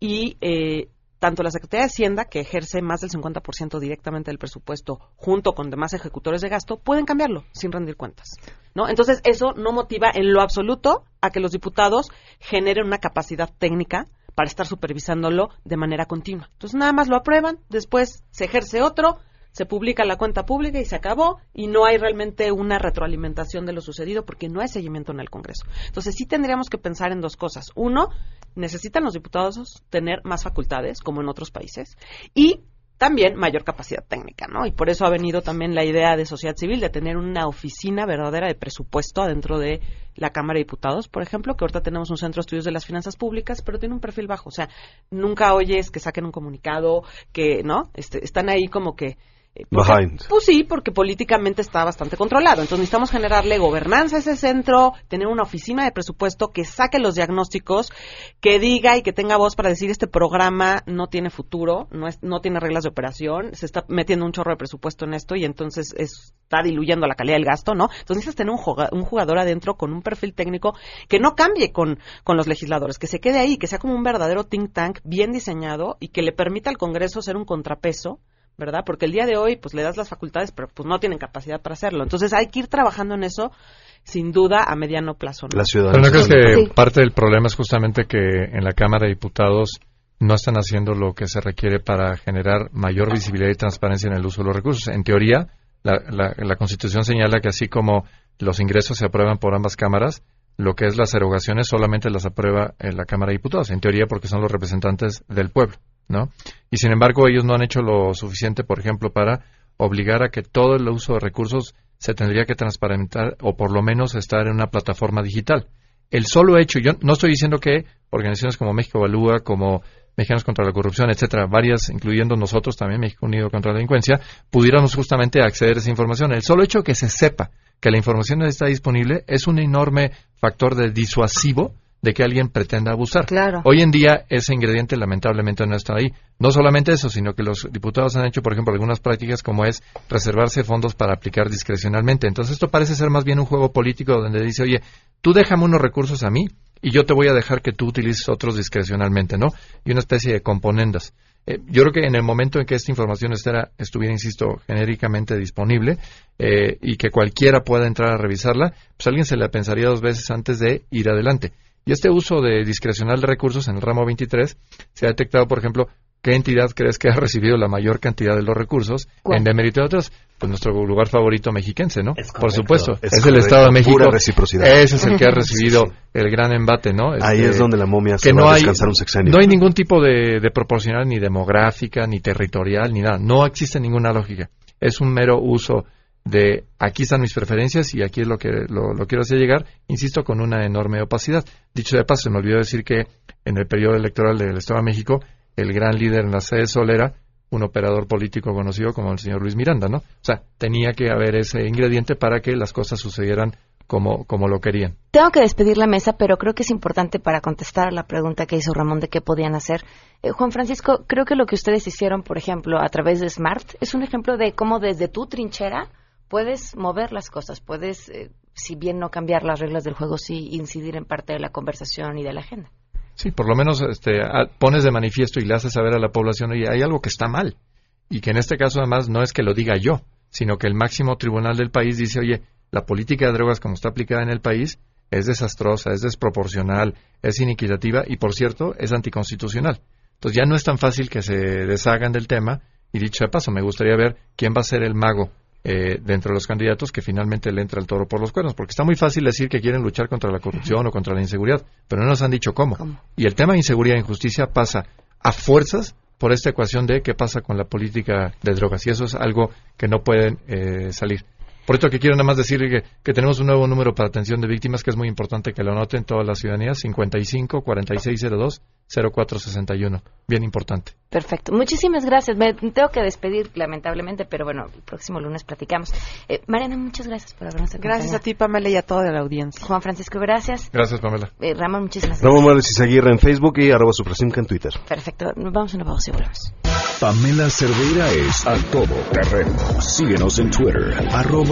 y eh, tanto la Secretaría de Hacienda, que ejerce más del 50% directamente del presupuesto, junto con demás ejecutores de gasto, pueden cambiarlo sin rendir cuentas. ¿no? Entonces, eso no motiva en lo absoluto a que los diputados generen una capacidad técnica para estar supervisándolo de manera continua. Entonces, nada más lo aprueban, después se ejerce otro, se publica la cuenta pública y se acabó y no hay realmente una retroalimentación de lo sucedido porque no hay seguimiento en el Congreso. Entonces sí tendríamos que pensar en dos cosas. Uno, necesitan los diputados tener más facultades como en otros países y también mayor capacidad técnica, ¿no? Y por eso ha venido también la idea de sociedad civil de tener una oficina verdadera de presupuesto dentro de la Cámara de Diputados, por ejemplo, que ahorita tenemos un centro de estudios de las finanzas públicas, pero tiene un perfil bajo, o sea, nunca oyes que saquen un comunicado, que, ¿no? Este, están ahí como que eh, pues sí, porque políticamente está bastante controlado. Entonces necesitamos generarle gobernanza a ese centro, tener una oficina de presupuesto que saque los diagnósticos, que diga y que tenga voz para decir este programa no tiene futuro, no, es, no tiene reglas de operación, se está metiendo un chorro de presupuesto en esto y entonces está diluyendo la calidad del gasto, ¿no? Entonces necesitas tener un jugador, un jugador adentro con un perfil técnico que no cambie con, con los legisladores, que se quede ahí, que sea como un verdadero think tank bien diseñado y que le permita al Congreso ser un contrapeso ¿verdad? Porque el día de hoy, pues le das las facultades, pero pues no tienen capacidad para hacerlo. Entonces hay que ir trabajando en eso, sin duda, a mediano plazo. ¿no? La ciudad. ¿no crees que parte del problema es justamente que en la Cámara de Diputados no están haciendo lo que se requiere para generar mayor visibilidad y transparencia en el uso de los recursos? En teoría, la, la Constitución señala que así como los ingresos se aprueban por ambas cámaras, lo que es las erogaciones solamente las aprueba en la Cámara de Diputados, en teoría porque son los representantes del pueblo. ¿No? Y sin embargo, ellos no han hecho lo suficiente, por ejemplo, para obligar a que todo el uso de recursos se tendría que transparentar o por lo menos estar en una plataforma digital. El solo hecho, yo no estoy diciendo que organizaciones como México Evalúa, como Mexicanos contra la Corrupción, etcétera, varias, incluyendo nosotros también, México Unido contra la Delincuencia, pudiéramos justamente acceder a esa información. El solo hecho que se sepa que la información está disponible es un enorme factor de disuasivo de que alguien pretenda abusar. Claro. Hoy en día ese ingrediente lamentablemente no está ahí. No solamente eso, sino que los diputados han hecho, por ejemplo, algunas prácticas como es reservarse fondos para aplicar discrecionalmente. Entonces esto parece ser más bien un juego político donde dice, oye, tú déjame unos recursos a mí y yo te voy a dejar que tú utilices otros discrecionalmente, ¿no? Y una especie de componendas. Eh, yo creo que en el momento en que esta información estuviera, insisto, genéricamente disponible eh, y que cualquiera pueda entrar a revisarla, pues alguien se la pensaría dos veces antes de ir adelante. Y este uso de discrecional de recursos en el ramo 23 se ha detectado, por ejemplo, ¿qué entidad crees que ha recibido la mayor cantidad de los recursos en demérito de otras? Pues nuestro lugar favorito mexiquense, ¿no? por supuesto, es, el Estado de México. reciprocidad. Ese es el que ha recibido el gran embate, ¿no? Ahí es este, donde la momia se va a descansar un sexenio. No hay ningún tipo de, de proporcional ni demográfica, ni territorial, ni nada. No existe ninguna lógica. Es un mero uso de aquí están mis preferencias y aquí es lo que lo, quiero hacer llegar, insisto, con una enorme opacidad. Dicho de paso, se me olvidó decir que en el periodo electoral del Estado de México, el gran líder en la sede Sol era un operador político conocido como el señor Luis Miranda, ¿no? O sea, tenía que haber ese ingrediente para que las cosas sucedieran como, como lo querían. Tengo que despedir la mesa, pero creo que es importante para contestar a la pregunta que hizo Ramón de qué podían hacer. Eh, Juan Francisco, creo que lo que ustedes hicieron, por ejemplo, a través de Smart, es un ejemplo de cómo desde tu trinchera puedes mover las cosas, puedes, eh, si bien no cambiar las reglas del juego, sí incidir en parte de la conversación y de la agenda. Sí, por lo menos este, pones de manifiesto y le haces saber a la población, oye, hay algo que está mal. Y que en este caso además no es que lo diga yo, sino que el máximo tribunal del país dice, oye, la política de drogas como está aplicada en el país es desastrosa, es desproporcional, es inequitativa y, por cierto, es anticonstitucional. Entonces ya no es tan fácil que se deshagan del tema y dicho de paso, me gustaría ver quién va a ser el mago eh, dentro de los candidatos que finalmente le entra el toro por los cuernos, porque está muy fácil decir que quieren luchar contra la corrupción o contra la inseguridad, pero no nos han dicho cómo. Y el tema de inseguridad e injusticia pasa a fuerzas por esta ecuación de qué pasa con la política de drogas, y eso es algo que no pueden eh, salir. Por esto que quiero nada más decir que, que, tenemos un nuevo número para atención de víctimas que es muy importante que lo anoten toda la ciudadanía, 55 4602 0461. Bien importante. Perfecto. Muchísimas gracias. Me tengo que despedir, lamentablemente, pero bueno, el próximo lunes platicamos. Eh, Mariana, muchas gracias por habernos acompañado. Gracias a ti, Pamela, y a toda la audiencia. Juan Francisco, gracias. Gracias, Pamela. Eh, Ramón, muchísimas gracias. Ramón Morales Izaguirre en Facebook y arroba Suprasimca en Twitter. Perfecto. Nos vamos a una pausa y volvemos. Pamela Cerdeira es a todo terreno. Síguenos en Twitter, arroba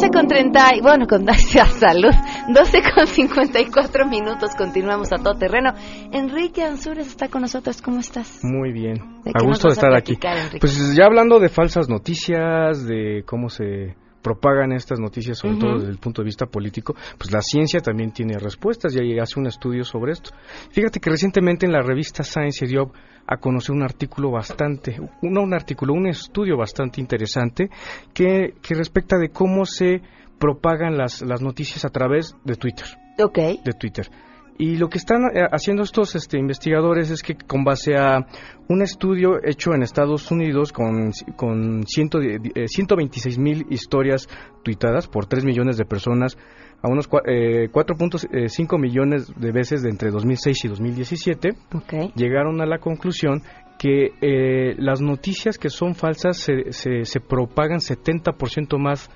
12 con 30, y bueno, con salud, 12 con 54 minutos, continuamos a todo terreno. Enrique Ansures está con nosotros, ¿cómo estás? Muy bien, ¿De a gusto de estar aquí. Enrique? Pues ya hablando de falsas noticias, de cómo se propagan estas noticias, sobre todo desde el punto de vista político, pues la ciencia también tiene respuestas y hace un estudio sobre esto. Fíjate que recientemente en la revista Science se dio a conocer un artículo bastante, no un artículo, un estudio bastante interesante que, que respecta de cómo se propagan las, las noticias a través de Twitter. Ok. De Twitter. Y lo que están eh, haciendo estos este, investigadores es que con base a un estudio hecho en Estados Unidos con, con ciento, eh, 126 mil historias tuitadas por 3 millones de personas a unos cua- eh, 4.5 millones de veces de entre 2006 y 2017, Ok. llegaron a la conclusión que eh, las noticias que son falsas se, se, se propagan 70% más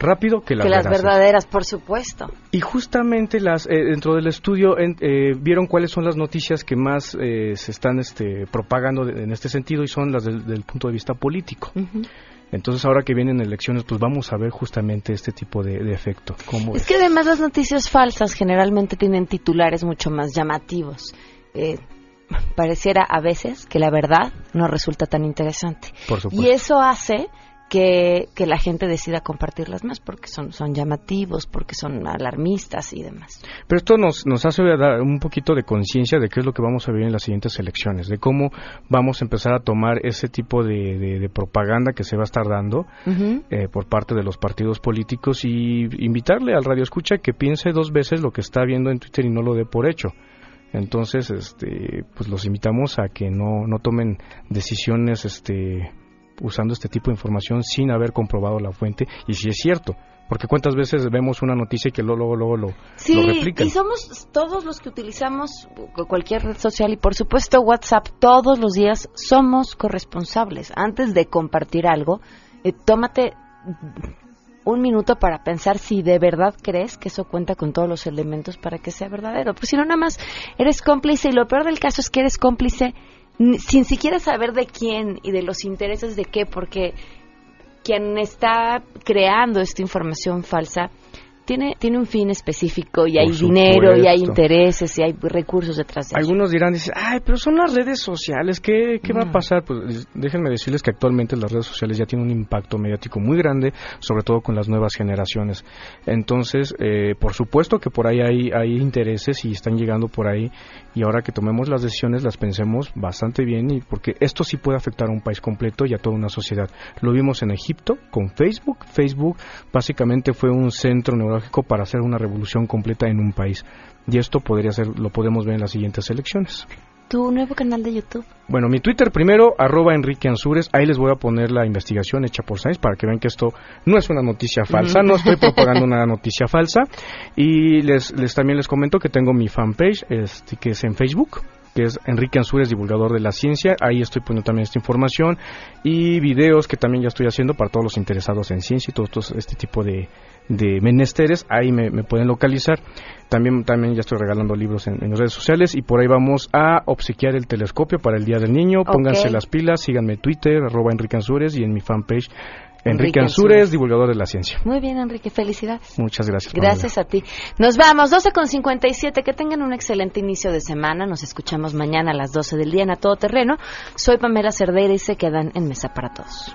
rápido que las, que las veraces. verdaderas, por supuesto. Y justamente las eh, dentro del estudio en- eh, vieron cuáles son las noticias que más eh, se están este, propagando de- en este sentido y son las del, del punto de vista político. Entonces ahora que vienen elecciones, pues vamos a ver justamente este tipo de, de efecto. ¿Cómo Es que además las noticias falsas generalmente tienen titulares mucho más llamativos. Eh, pareciera a veces que la verdad no resulta tan interesante. Por supuesto. Y eso hace que, que la gente decida compartirlas más porque son, son llamativos, porque son alarmistas y demás. Pero esto nos, nos hace dar un poquito de conciencia de qué es lo que vamos a ver en las siguientes elecciones, de cómo vamos a empezar a tomar ese tipo de, de- de propaganda que se va a estar dando eh, por parte de los partidos políticos y invitarle al radio escucha que piense dos veces lo que está viendo en Twitter y no lo dé por hecho. Entonces, este, pues los invitamos a que no, no tomen decisiones este, usando este tipo de información sin haber comprobado la fuente y si es cierto. Porque cuántas veces vemos una noticia y que luego, luego, luego lo, Sí, lo replican. y somos todos los que utilizamos cu- cualquier red social y por supuesto WhatsApp todos los días somos corresponsables. Antes de compartir algo, eh, tómate un minuto para pensar si de verdad crees que eso cuenta con todos los elementos para que sea verdadero. Pues si no, nada más eres cómplice y lo peor del caso es que eres cómplice sin siquiera saber de quién y de los intereses de qué, porque quien está creando esta información falsa tiene, tiene un fin específico y Por hay dinero y hay intereses y hay recursos detrás de eso. Algunos dirán, dicen, ay, pero son las redes sociales, ¿qué, qué va Mm. a pasar? Pues déjenme decirles que actualmente las redes sociales ya tienen un impacto mediático muy grande, sobre todo con las nuevas generaciones. Entonces, eh, por supuesto que por ahí hay, hay intereses y están llegando por ahí, y ahora que tomemos las decisiones las pensemos bastante bien, y porque esto sí puede afectar a un país completo y a toda una sociedad. Lo vimos en Egipto con Facebook. Facebook básicamente fue un centro neurológico para hacer una revolución completa en un país. Y esto podría ser, lo podemos ver en las siguientes elecciones. Tu nuevo canal de YouTube. Bueno, mi Twitter primero, arroba Enrique Ansures, ahí les voy a poner la investigación hecha por Science para que vean que esto no es una noticia falsa, no estoy propagando una noticia falsa. Y les, les también les comento que tengo mi fanpage, este, que es en Facebook, que es Enrique Ansures, divulgador de la ciencia. Ahí estoy poniendo también esta información y videos que también ya estoy haciendo para todos los interesados en ciencia y todo estos- este tipo de, de menesteres. Ahí me, me pueden localizar. También, también ya estoy regalando libros en, en redes sociales y por ahí vamos a obsequiar el telescopio para el Día del Niño. Pónganse las pilas, síganme en Twitter, arroba Enrique Ansures y en mi fanpage Enrique, Enrique Ansures, Ansures. divulgador de la ciencia. Muy bien, Enrique, felicidades. Muchas gracias. Pamela. Gracias a ti. Nos vamos, 12 con 57. Que tengan un excelente inicio de semana. Nos escuchamos mañana a las 12 del día en A Todo Terreno. Soy Pamela Cerdeira y se quedan en Mesa para Todos.